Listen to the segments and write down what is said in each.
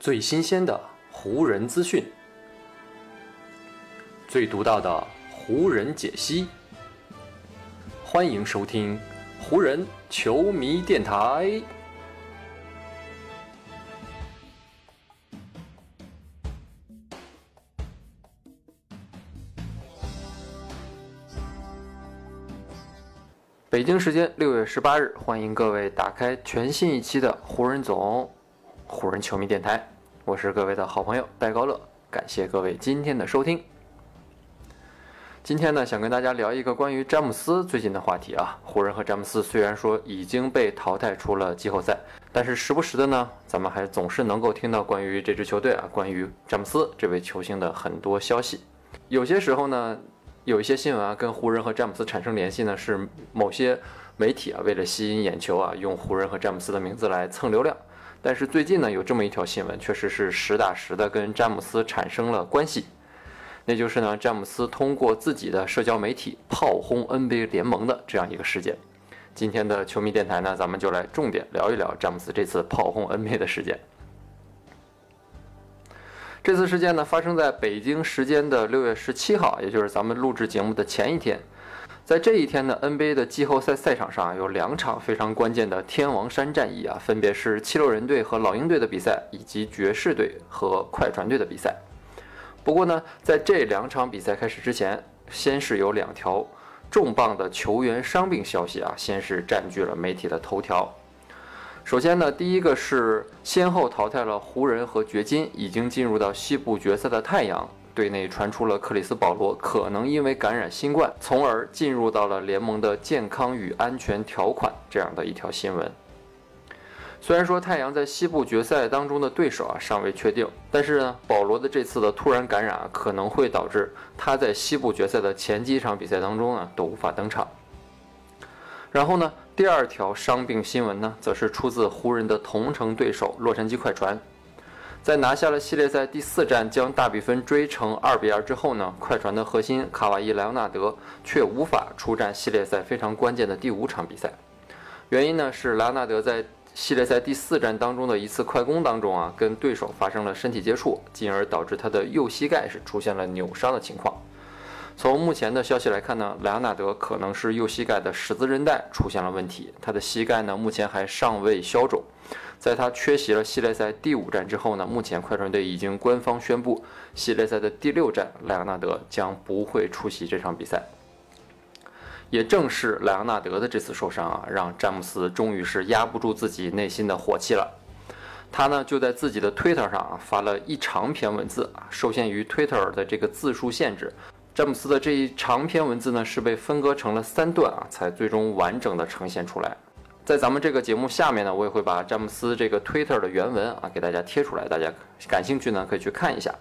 最新鲜的湖人资讯，最独到的湖人解析，欢迎收听湖人球迷电台。北京时间六月十八日，欢迎各位打开全新一期的湖人总湖人球迷电台，我是各位的好朋友戴高乐，感谢各位今天的收听。今天呢，想跟大家聊一个关于詹姆斯最近的话题啊。湖人和詹姆斯虽然说已经被淘汰出了季后赛，但是时不时的呢，咱们还总是能够听到关于这支球队啊，关于詹姆斯这位球星的很多消息。有些时候呢。有一些新闻啊，跟湖人和詹姆斯产生联系呢，是某些媒体啊，为了吸引眼球啊，用湖人和詹姆斯的名字来蹭流量。但是最近呢，有这么一条新闻，确实是实打实的跟詹姆斯产生了关系。那就是呢，詹姆斯通过自己的社交媒体炮轰 NBA 联盟的这样一个事件。今天的球迷电台呢，咱们就来重点聊一聊詹姆斯这次炮轰 NBA 的事件。这次事件呢，发生在北京时间的六月十七号，也就是咱们录制节目的前一天。在这一天呢，NBA 的季后赛赛场上有两场非常关键的天王山战役啊，分别是七六人队和老鹰队的比赛，以及爵士队和快船队的比赛。不过呢，在这两场比赛开始之前，先是有两条重磅的球员伤病消息啊，先是占据了媒体的头条。首先呢，第一个是先后淘汰了湖人和掘金，已经进入到西部决赛的太阳队内传出了克里斯保罗可能因为感染新冠，从而进入到了联盟的健康与安全条款这样的一条新闻。虽然说太阳在西部决赛当中的对手啊尚未确定，但是呢，保罗的这次的突然感染啊可能会导致他在西部决赛的前几场比赛当中呢都无法登场。然后呢？第二条伤病新闻呢，则是出自湖人的同城对手洛杉矶快船。在拿下了系列赛第四战，将大比分追成二比二之后呢，快船的核心卡瓦伊·莱昂纳德却无法出战系列赛非常关键的第五场比赛。原因呢是莱昂纳德在系列赛第四战当中的一次快攻当中啊，跟对手发生了身体接触，进而导致他的右膝盖是出现了扭伤的情况。从目前的消息来看呢，莱昂纳德可能是右膝盖的十字韧带出现了问题，他的膝盖呢目前还尚未消肿。在他缺席了系列赛第五战之后呢，目前快船队已经官方宣布，系列赛的第六战莱昂纳德将不会出席这场比赛。也正是莱昂纳德的这次受伤啊，让詹姆斯终于是压不住自己内心的火气了。他呢就在自己的 Twitter 上啊发了一长篇文字啊，受限于 Twitter 的这个字数限制。詹姆斯的这一长篇文字呢，是被分割成了三段啊，才最终完整的呈现出来。在咱们这个节目下面呢，我也会把詹姆斯这个 Twitter 的原文啊给大家贴出来，大家感兴趣呢可以去看一下。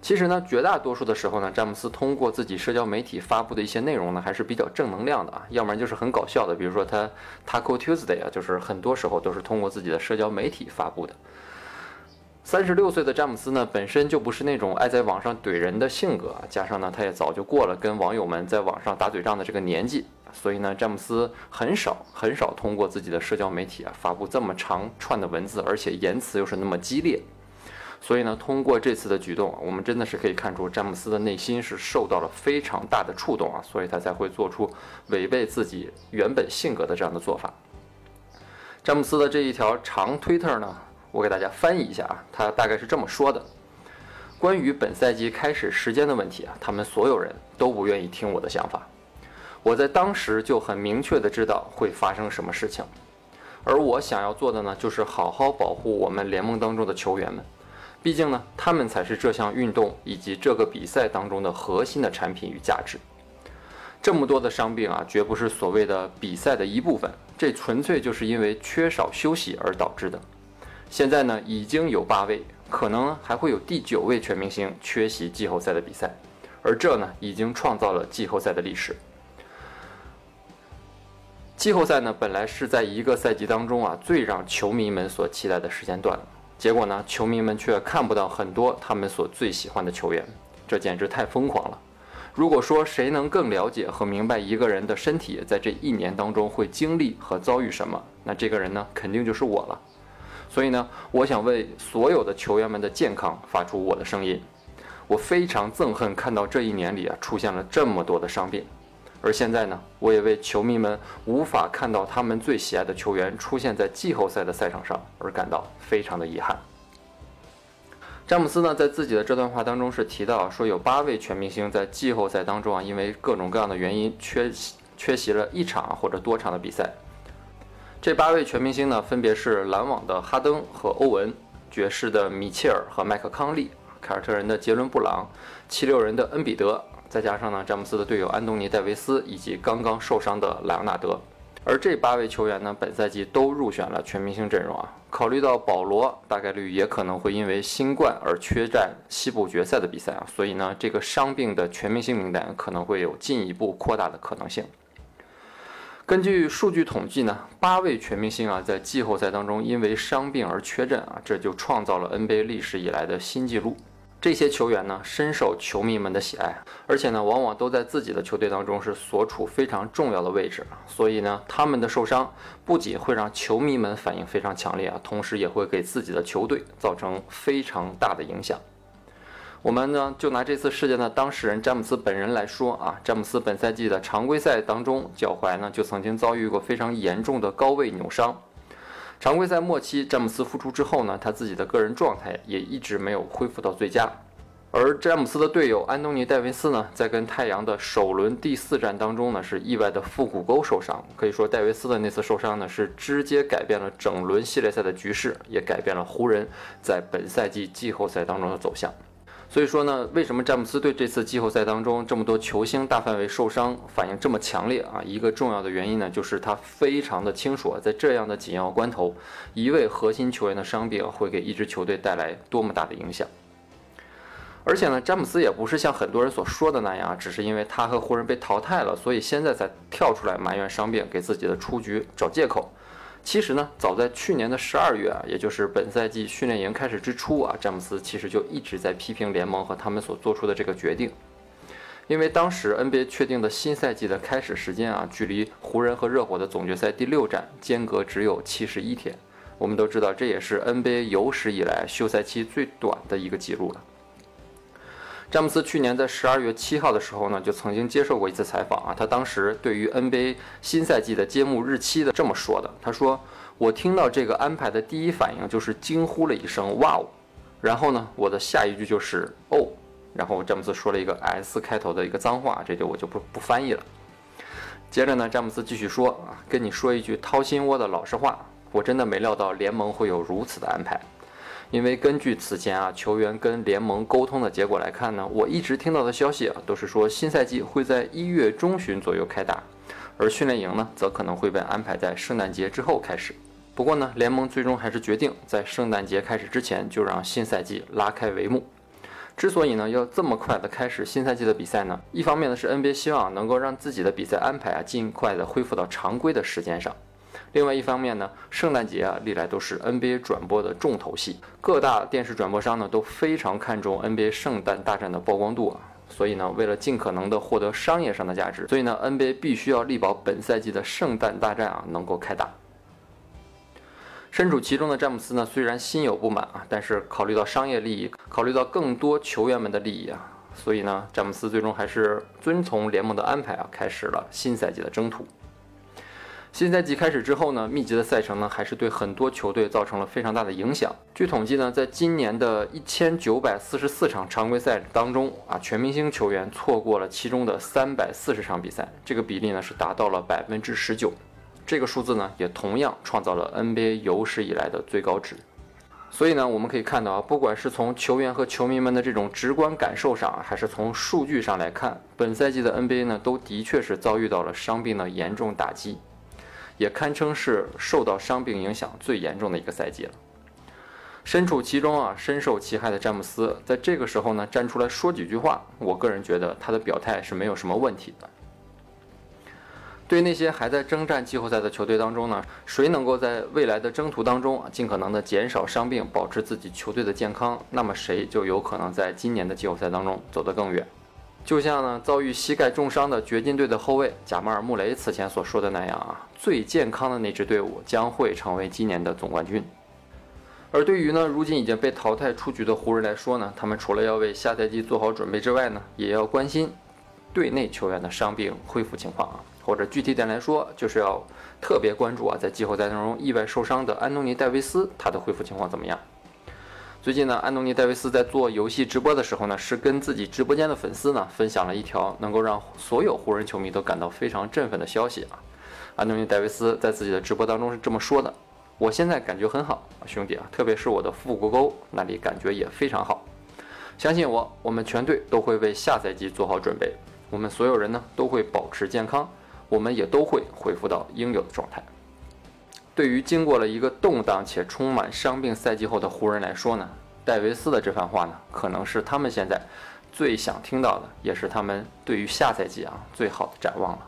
其实呢，绝大多数的时候呢，詹姆斯通过自己社交媒体发布的一些内容呢，还是比较正能量的啊，要不然就是很搞笑的，比如说他 Taco Tuesday 啊，就是很多时候都是通过自己的社交媒体发布的。三十六岁的詹姆斯呢，本身就不是那种爱在网上怼人的性格，加上呢，他也早就过了跟网友们在网上打嘴仗的这个年纪，所以呢，詹姆斯很少很少通过自己的社交媒体啊发布这么长串的文字，而且言辞又是那么激烈，所以呢，通过这次的举动啊，我们真的是可以看出詹姆斯的内心是受到了非常大的触动啊，所以他才会做出违背自己原本性格的这样的做法。詹姆斯的这一条长推特呢？我给大家翻译一下啊，他大概是这么说的：关于本赛季开始时间的问题啊，他们所有人都不愿意听我的想法。我在当时就很明确的知道会发生什么事情，而我想要做的呢，就是好好保护我们联盟当中的球员们，毕竟呢，他们才是这项运动以及这个比赛当中的核心的产品与价值。这么多的伤病啊，绝不是所谓的比赛的一部分，这纯粹就是因为缺少休息而导致的。现在呢，已经有八位，可能还会有第九位全明星缺席季后赛的比赛，而这呢，已经创造了季后赛的历史。季后赛呢，本来是在一个赛季当中啊，最让球迷们所期待的时间段，结果呢，球迷们却看不到很多他们所最喜欢的球员，这简直太疯狂了。如果说谁能更了解和明白一个人的身体在这一年当中会经历和遭遇什么，那这个人呢，肯定就是我了。所以呢，我想为所有的球员们的健康发出我的声音。我非常憎恨看到这一年里啊出现了这么多的伤病，而现在呢，我也为球迷们无法看到他们最喜爱的球员出现在季后赛的赛场上而感到非常的遗憾。詹姆斯呢，在自己的这段话当中是提到说，有八位全明星在季后赛当中啊，因为各种各样的原因缺席缺席了一场或者多场的比赛。这八位全明星呢，分别是篮网的哈登和欧文，爵士的米切尔和麦克康利，凯尔特人的杰伦布朗，七六人的恩比德，再加上呢詹姆斯的队友安东尼戴维斯以及刚刚受伤的莱昂纳德。而这八位球员呢，本赛季都入选了全明星阵容啊。考虑到保罗大概率也可能会因为新冠而缺战西部决赛的比赛啊，所以呢，这个伤病的全明星名单可能会有进一步扩大的可能性。根据数据统计呢，八位全明星啊，在季后赛当中因为伤病而缺阵啊，这就创造了 NBA 历史以来的新纪录。这些球员呢，深受球迷们的喜爱，而且呢，往往都在自己的球队当中是所处非常重要的位置，所以呢，他们的受伤不仅会让球迷们反应非常强烈啊，同时也会给自己的球队造成非常大的影响。我们呢，就拿这次事件的当事人詹姆斯本人来说啊，詹姆斯本赛季的常规赛当中，脚踝呢就曾经遭遇过非常严重的高位扭伤。常规赛末期，詹姆斯复出之后呢，他自己的个人状态也一直没有恢复到最佳。而詹姆斯的队友安东尼戴维斯呢，在跟太阳的首轮第四战当中呢，是意外的腹股沟受伤。可以说，戴维斯的那次受伤呢，是直接改变了整轮系列赛的局势，也改变了湖人在本赛季季后赛当中的走向。所以说呢，为什么詹姆斯对这次季后赛当中这么多球星大范围受伤反应这么强烈啊？一个重要的原因呢，就是他非常的清楚啊，在这样的紧要关头，一位核心球员的伤病会给一支球队带来多么大的影响。而且呢，詹姆斯也不是像很多人所说的那样，只是因为他和湖人被淘汰了，所以现在才跳出来埋怨伤病，给自己的出局找借口。其实呢，早在去年的十二月啊，也就是本赛季训练营开始之初啊，詹姆斯其实就一直在批评联盟和他们所做出的这个决定。因为当时 NBA 确定的新赛季的开始时间啊，距离湖人和热火的总决赛第六战间隔只有七十一天。我们都知道，这也是 NBA 有史以来休赛期最短的一个记录了。詹姆斯去年在十二月七号的时候呢，就曾经接受过一次采访啊。他当时对于 NBA 新赛季的揭幕日期的这么说的：“他说，我听到这个安排的第一反应就是惊呼了一声‘哇哦’，然后呢，我的下一句就是‘哦’，然后詹姆斯说了一个 S 开头的一个脏话，这就我就不不翻译了。接着呢，詹姆斯继续说啊，跟你说一句掏心窝的老实话，我真的没料到联盟会有如此的安排。”因为根据此前啊球员跟联盟沟通的结果来看呢，我一直听到的消息啊都是说新赛季会在一月中旬左右开打，而训练营呢则可能会被安排在圣诞节之后开始。不过呢，联盟最终还是决定在圣诞节开始之前就让新赛季拉开帷幕。之所以呢要这么快的开始新赛季的比赛呢，一方面呢是 NBA 希望能够让自己的比赛安排啊尽快的恢复到常规的时间上。另外一方面呢，圣诞节啊，历来都是 NBA 转播的重头戏，各大电视转播商呢都非常看重 NBA 圣诞大战的曝光度啊，所以呢，为了尽可能的获得商业上的价值，所以呢，NBA 必须要力保本赛季的圣诞大战啊能够开打。身处其中的詹姆斯呢，虽然心有不满啊，但是考虑到商业利益，考虑到更多球员们的利益啊，所以呢，詹姆斯最终还是遵从联盟的安排啊，开始了新赛季的征途。新赛季开始之后呢，密集的赛程呢，还是对很多球队造成了非常大的影响。据统计呢，在今年的一千九百四十四场常规赛当中啊，全明星球员错过了其中的三百四十场比赛，这个比例呢是达到了百分之十九。这个数字呢，也同样创造了 NBA 有史以来的最高值。所以呢，我们可以看到啊，不管是从球员和球迷们的这种直观感受上，还是从数据上来看，本赛季的 NBA 呢，都的确是遭遇到了伤病的严重打击。也堪称是受到伤病影响最严重的一个赛季了。身处其中啊，深受其害的詹姆斯，在这个时候呢，站出来说几句话，我个人觉得他的表态是没有什么问题的。对那些还在征战季后赛的球队当中呢，谁能够在未来的征途当中尽可能的减少伤病，保持自己球队的健康，那么谁就有可能在今年的季后赛当中走得更远。就像呢遭遇膝盖重伤的掘金队的后卫贾马尔·穆雷此前所说的那样啊，最健康的那支队伍将会成为今年的总冠军。而对于呢，如今已经被淘汰出局的湖人来说呢，他们除了要为下赛季做好准备之外呢，也要关心队内球员的伤病恢复情况啊，或者具体点来说，就是要特别关注啊，在季后赛当中意外受伤的安东尼·戴维斯，他的恢复情况怎么样？最近呢，安东尼·戴维斯在做游戏直播的时候呢，是跟自己直播间的粉丝呢分享了一条能够让所有湖人球迷都感到非常振奋的消息啊。安东尼·戴维斯在自己的直播当中是这么说的。我现在感觉很好，兄弟啊，特别是我的腹股沟那里感觉也非常好。相信我，我们全队都会为下赛季做好准备。我们所有人呢都会保持健康，我们也都会恢复到应有的状态。对于经过了一个动荡且充满伤病赛季后的湖人来说呢，戴维斯的这番话呢，可能是他们现在最想听到的，也是他们对于下赛季啊最好的展望了。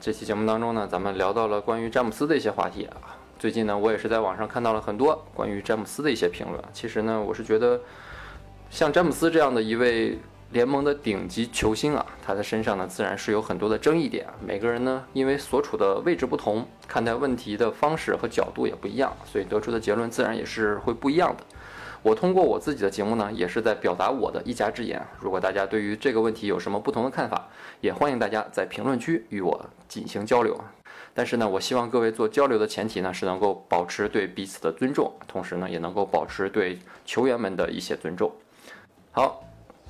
这期节目当中呢，咱们聊到了关于詹姆斯的一些话题啊。最近呢，我也是在网上看到了很多关于詹姆斯的一些评论。其实呢，我是觉得，像詹姆斯这样的一位联盟的顶级球星啊，他的身上呢，自然是有很多的争议点。每个人呢，因为所处的位置不同，看待问题的方式和角度也不一样，所以得出的结论自然也是会不一样的。我通过我自己的节目呢，也是在表达我的一家之言。如果大家对于这个问题有什么不同的看法，也欢迎大家在评论区与我进行交流。但是呢，我希望各位做交流的前提呢，是能够保持对彼此的尊重，同时呢，也能够保持对球员们的一些尊重。好，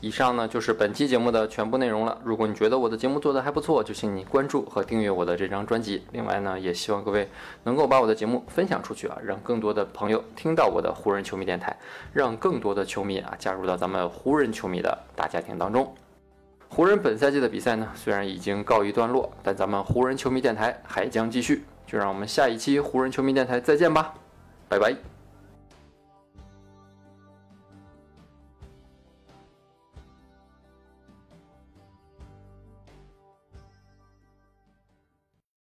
以上呢就是本期节目的全部内容了。如果你觉得我的节目做得还不错，就请你关注和订阅我的这张专辑。另外呢，也希望各位能够把我的节目分享出去啊，让更多的朋友听到我的湖人球迷电台，让更多的球迷啊加入到咱们湖人球迷的大家庭当中。湖人本赛季的比赛呢，虽然已经告一段落，但咱们湖人球迷电台还将继续。就让我们下一期湖人球迷电台再见吧，拜拜。